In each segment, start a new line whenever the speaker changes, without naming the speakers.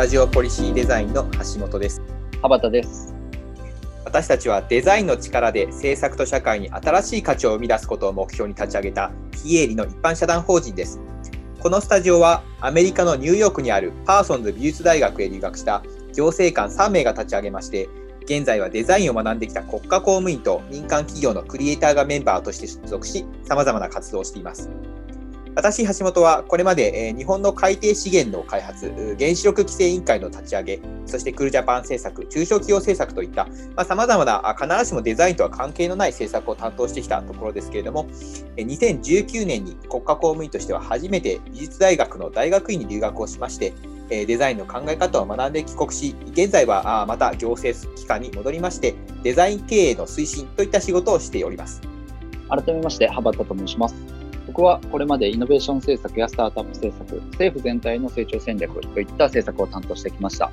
タジオポリシーデザインの橋本です。
羽端です。
私たちはデザインの力で制作と社会に新しい価値を生み出すことを目標に立ち上げた非営利の一般社団法人です。このスタジオはアメリカのニューヨークにあるパーソンズ美術大学へ留学した行政官3名が立ち上げまして現在はデザインを学んできた国家公務員と民間企業のクリエイターがメンバーとして所属し様々な活動をしています私、橋本はこれまで、日本の海底資源の開発、原子力規制委員会の立ち上げ、そしてクールジャパン政策、中小企業政策といったさまざ、まな必ずしもデザインとは関係のない政策を担当してきたところですけれども、2019年に国家公務員としては初めて美術大学の大学院に留学をしまして、デザインの考え方を学んで帰国し、現在はまた行政機関に戻りまして、デザイン経営の推進といった仕事をしております。
改めまして、羽端と申します。僕はこれまでイノベーション政策やスタートアップ政策、政府全体の成長戦略といった政策を担当してきました。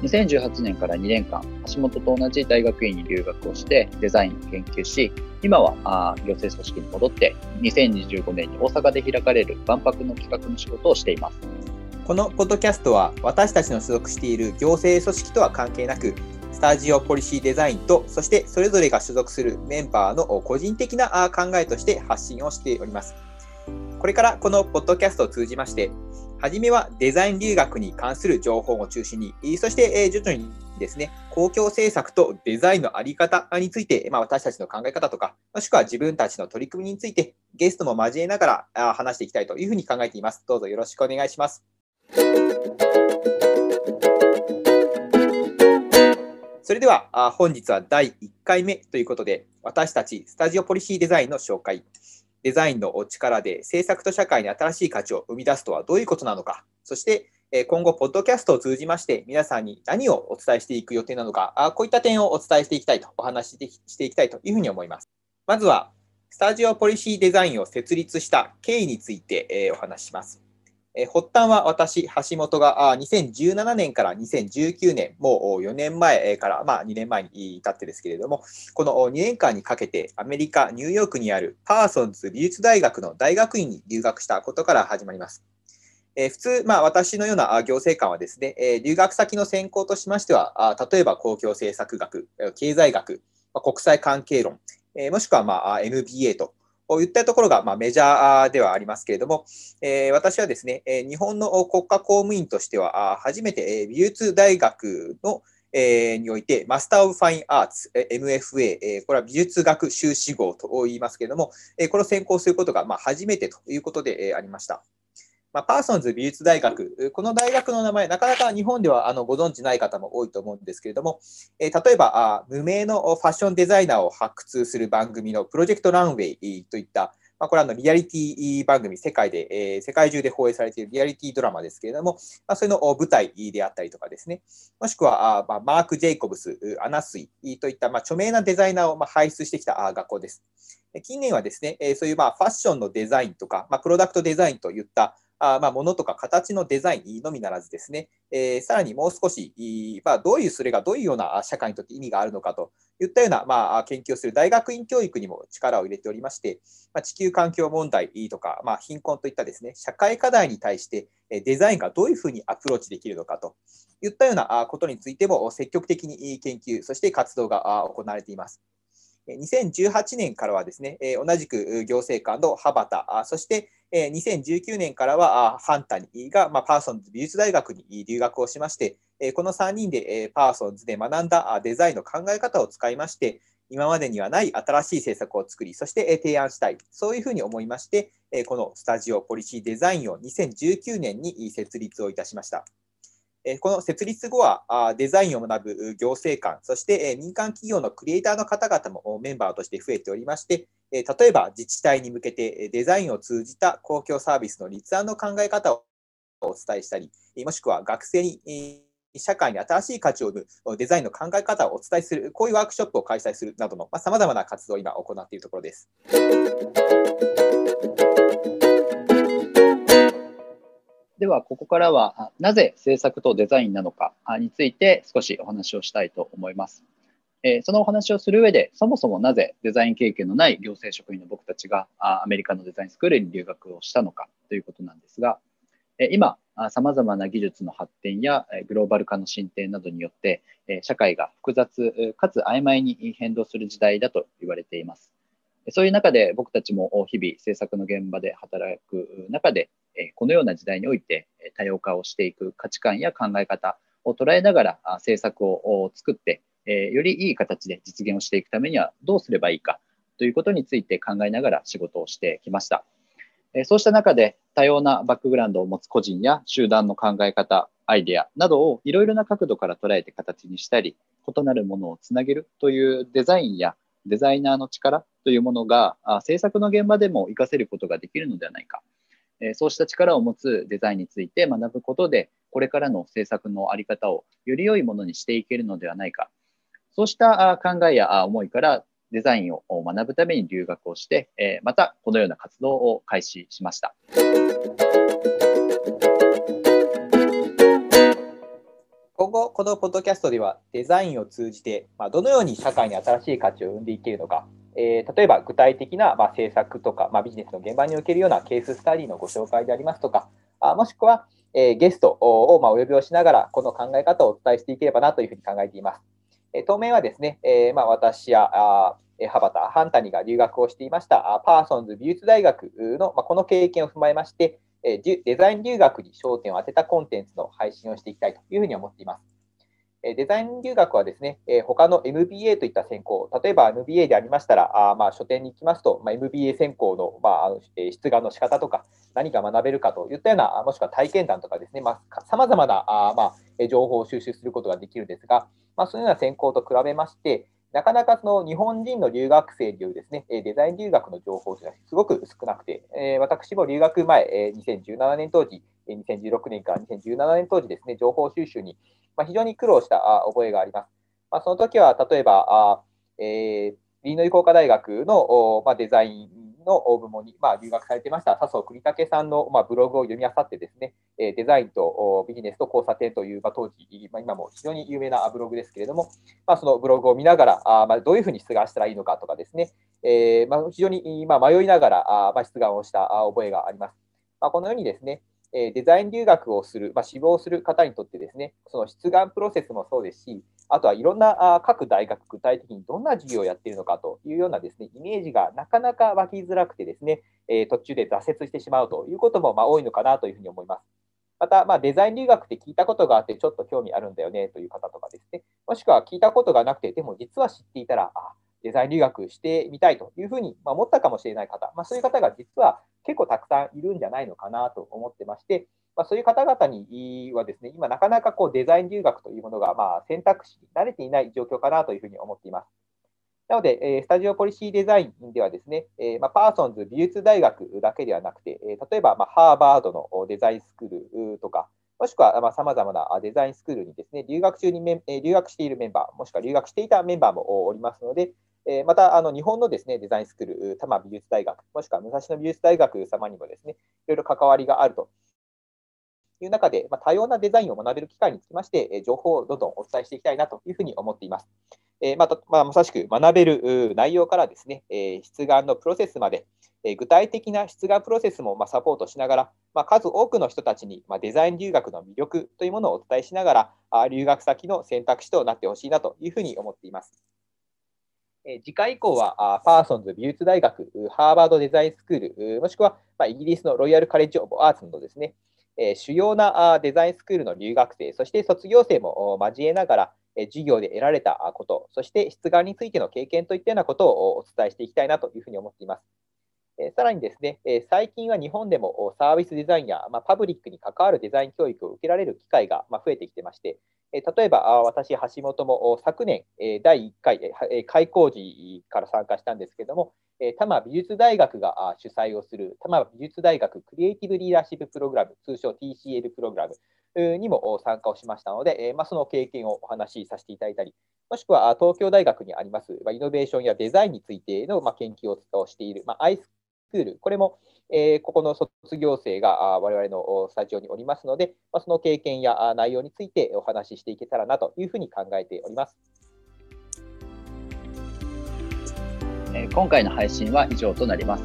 2018年から2年間、橋本と同じ大学院に留学をしてデザインを研究し、今は行政組織に戻って、2025年に大阪で開かれる万博の企画の仕事をしています。
このポッドキャストは私たちの所属している行政組織とは関係なく、スタジオポリシーデザインと、そしてそれぞれが所属するメンバーの個人的な考えとして発信をしております。これからこのポッドキャストを通じまして、はじめはデザイン留学に関する情報を中心に、そして徐々にですね、公共政策とデザインのあり方について、まあ、私たちの考え方とか、もしくは自分たちの取り組みについて、ゲストも交えながら話していきたいというふうに考えています。どうぞよろしくお願いします。それでは本日は第1回目ということで、私たちスタジオポリシーデザインの紹介、デザインのお力で政策と社会に新しい価値を生み出すとはどういうことなのか、そして今後、ポッドキャストを通じまして皆さんに何をお伝えしていく予定なのか、こういった点をお伝えしていきたいと、お話ししていきたいというふうに思います。まずは、スタジオポリシーデザインを設立した経緯についてお話しします。え発端は私、橋本が2017年から2019年、もう4年前から、まあ、2年前に至ってですけれども、この2年間にかけてアメリカ・ニューヨークにあるパーソンズ美術大学の大学院に留学したことから始まります。え普通、まあ、私のような行政官はですね、え留学先の専攻としましては、例えば公共政策学、経済学、国際関係論、えもしくは、まあ、MBA とこういったところがまあメジャーではありますけれども、え私はですね、日本の国家公務員としては初めて美術大学のえにおいて、 Master of Fine Arts、MFA、えこれは美術学修士号と言いますけれども、えこれを専攻することがま初めてということで、ありました。まあ、パーソンズ美術大学、この大学の名前、なかなか日本ではあのご存知ない方も多いと思うんですけれども、えー、例えばあ、無名のファッションデザイナーを発掘する番組の Project Runway といった、まあ、これはのリアリティ番組、世界で、えー、世界中で放映されているリアリティドラマですけれども、まあ、それの舞台であったりとかですね、もしくはあ、まあ、マーク・ジェイコブス、アナスイといった、まあ、著名なデザイナーをまあ輩出してきた学校です。近年はですね、そういうまあファッションのデザインとか、まあ、プロダクトデザインといったあまあ、ものとか形のデザインのみならずですね、えー、さらにもう少し、まあ、どういうそれがどういうような社会にとって意味があるのかといったような、まあ、研究をする大学院教育にも力を入れておりまして、まあ、地球環境問題とか、まあ、貧困といったですね、社会課題に対してデザインがどういうふうにアプローチできるのかといったようなことについても積極的に研究、そして活動が行われています。2018年からはですね、同じく行政官の羽端、そして2019年からはハンタニーがパーソンズ美術大学に留学をしまして、この3人でパーソンズで学んだデザインの考え方を使いまして、今までにはない新しい政策を作り、そして提案したい、そういうふうに思いまして、この Studio Policy Design を2019年に設立をいたしました。この設立後はデザインを学ぶ行政官、そして民間企業のクリエイターの方々もメンバーとして増えておりまして、例えば自治体に向けてデザインを通じた公共サービスの立案の考え方をお伝えしたり、もしくは学生に社会に新しい価値を生むデザインの考え方をお伝えする、こういうワークショップを開催するなどのさまざ、まな活動を今行っているところです。
では、ここからは、なぜ制作とデザインなのかについて少しお話をしたいと思います。えそのお話をする上で、そもそもなぜデザイン経験のない行政職員の僕たちがアメリカのデザインスクールに留学をしたのかということなんですが、え今、さまざまな技術の発展やグローバル化の進展などによって、社会が複雑かつ曖昧に変動する時代だと言われています。そういう中で僕たちも日々制作の現場で働く中で、このような時代において多様化をしていく価値観や考え方を捉えながら政策を作って、よりいい形で実現をしていくためにはどうすればいいかということについて考えながら仕事をしてきました。そうした中で多様なバックグラウンドを持つ個人や集団の考え方、アイデアなどをいろいろな角度から捉えて形にしたり、異なるものをつなげるというデザインやデザイナーの力というものが制作の現場でも活かせることができるのではないか。そうした力を持つデザインについて学ぶことで、これからの制作の在り方をより良いものにしていけるのではないか。そうした考えや思いからデザインを学ぶために留学をして、えまたこのような活動を開始しました。
今後、このポッドキャストではデザインを通じて、まどのように社会に新しい価値を生んでいけるのか、えー、例えば具体的な、ま政策とか、まビジネスの現場におけるようなケーススタディのご紹介でありますとか、あもしくは、えゲストを、まお呼びをしながら、この考え方をお伝えしていければなというふうに考えています。え当面はですね、えま私やあ羽端ハンタニが留学をしていましたパーソンズ美術大学の、まこの経験を踏まえまして、デザイン留学に焦点を当てたコンテンツの配信をしていきたいというふうに思っています。デザイン留学はですね、他の MBA といった専攻、例えば MBA でありましたら、あまあ書店に行きますと、まあ、MBA 専攻の、まあ、出願の仕方とか、何が学べるかといったような、もしくは体験談とかですね、さまざ、まなあ、まあ、情報を収集することができるんですが、まあ、そのような専攻と比べまして、なかなかその日本人の留学生によるですね、デザイン留学の情報というのはすごく少なくて、私も留学前、2017年当時、2016年から2017年当時ですね、情報収集に非常に苦労した覚えがあります。まあ、その時は例えば、えー、リーノイ工科大学の、まあ、デザインの部門に、まあ、留学されてました笹生栗武さんの、まあ、ブログを読み漁ってですね、デザインとビジネスと交差点という、まあ、当時、まあ、今も非常に有名なブログですけれども、まあ、そのブログを見ながら、あまあ、どういうふうに出願したらいいのかとかですね、えーまあ、非常に、まあ、迷いながらあ、まあ、出願をした覚えがあります。まあ、このようにですね、デザイン留学をする、まあ、志望する方にとってですね、その出願プロセスもそうですし、あとはいろんな各大学、具体的にどんな授業をやっているのかというようなですね、イメージがなかなか湧きづらくてですね、え途中で挫折してしまうということもまあ多いのかなというふうに思います。また、まデザイン留学って聞いたことがあって、ちょっと興味あるんだよねという方とかですね、もしくは聞いたことがなくて、でも実は知っていたら、あデザイン留学してみたいというふうに思ったかもしれない方、まあ、そういう方が実は結構たくさんいるんじゃないのかなと思ってまして、まあ、そういう方々にはですね、今なかなかこうデザイン留学というものがまあ選択肢に慣れていない状況かなというふうに思っています。なので、えスタジオポリシーデザインではですね、えま、パーソンズ美術大学だけではなくて、え例えば、まハーバードのデザインスクールとか、もしくはさまざ、まなデザインスクールにですね、留学中にメ留学しているメンバー、もしくは留学していたメンバーもおりますので、えまたあの日本のですねデザインスクール、多摩美術大学、もしくは武蔵野美術大学様にもですね、いろいろ関わりがあるという中で、まあ、多様なデザインを学べる機会につきまして、え情報をどんどんお伝えしていきたいなというふうに思っています。えまたまあ、まさしく学べる内容からですね、え出願のプロセスまで、え具体的な出願プロセスもまサポートしながら、ま、数多くの人たちにまデザイン留学の魅力というものをお伝えしながら、あ留学先の選択肢となってほしいなというふうに思っています。次回以降は、パーソンズ美術大学、ハーバードデザインスクール、もしくはイギリスのロイヤルカレッジ・オブ・アーツのですね、え主要なデザインスクールの留学生、そして卒業生も交えながら、授業で得られたこと、そして出願についての経験といったようなことをお伝えしていきたいなというふうに思っています。さらにですね、最近は日本でもサービスデザインや、まパブリックに関わるデザイン教育を受けられる機会が増えてきてまして、例えば私、橋本も昨年、第1回開講時から参加したんですけども、多摩美術大学が主催をする多摩美術大学クリエイティブリーダーシッププログラム、通称 TCL プログラムにも参加をしましたので、ま、その経験をお話しさせていただいたり、もしくは東京大学にありますイノベーションやデザインについての研究をしている、ま、アイスクール、これもえここの卒業生が我々のスタジオにおりますので、まその経験や内容についてお話ししていけたらなというふうに考えております。
今回の配信は以上となります。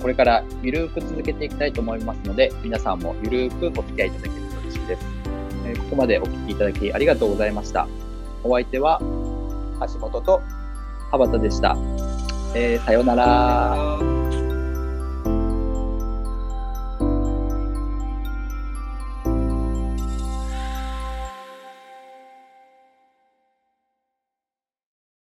これからゆるく続けていきたいと思いますので、皆さんもゆるくお付き合いいただけると嬉しいです。えーここまでお聞きいただきありがとうございました。お相手は
橋本と
羽端でした。えーさようなら。
あー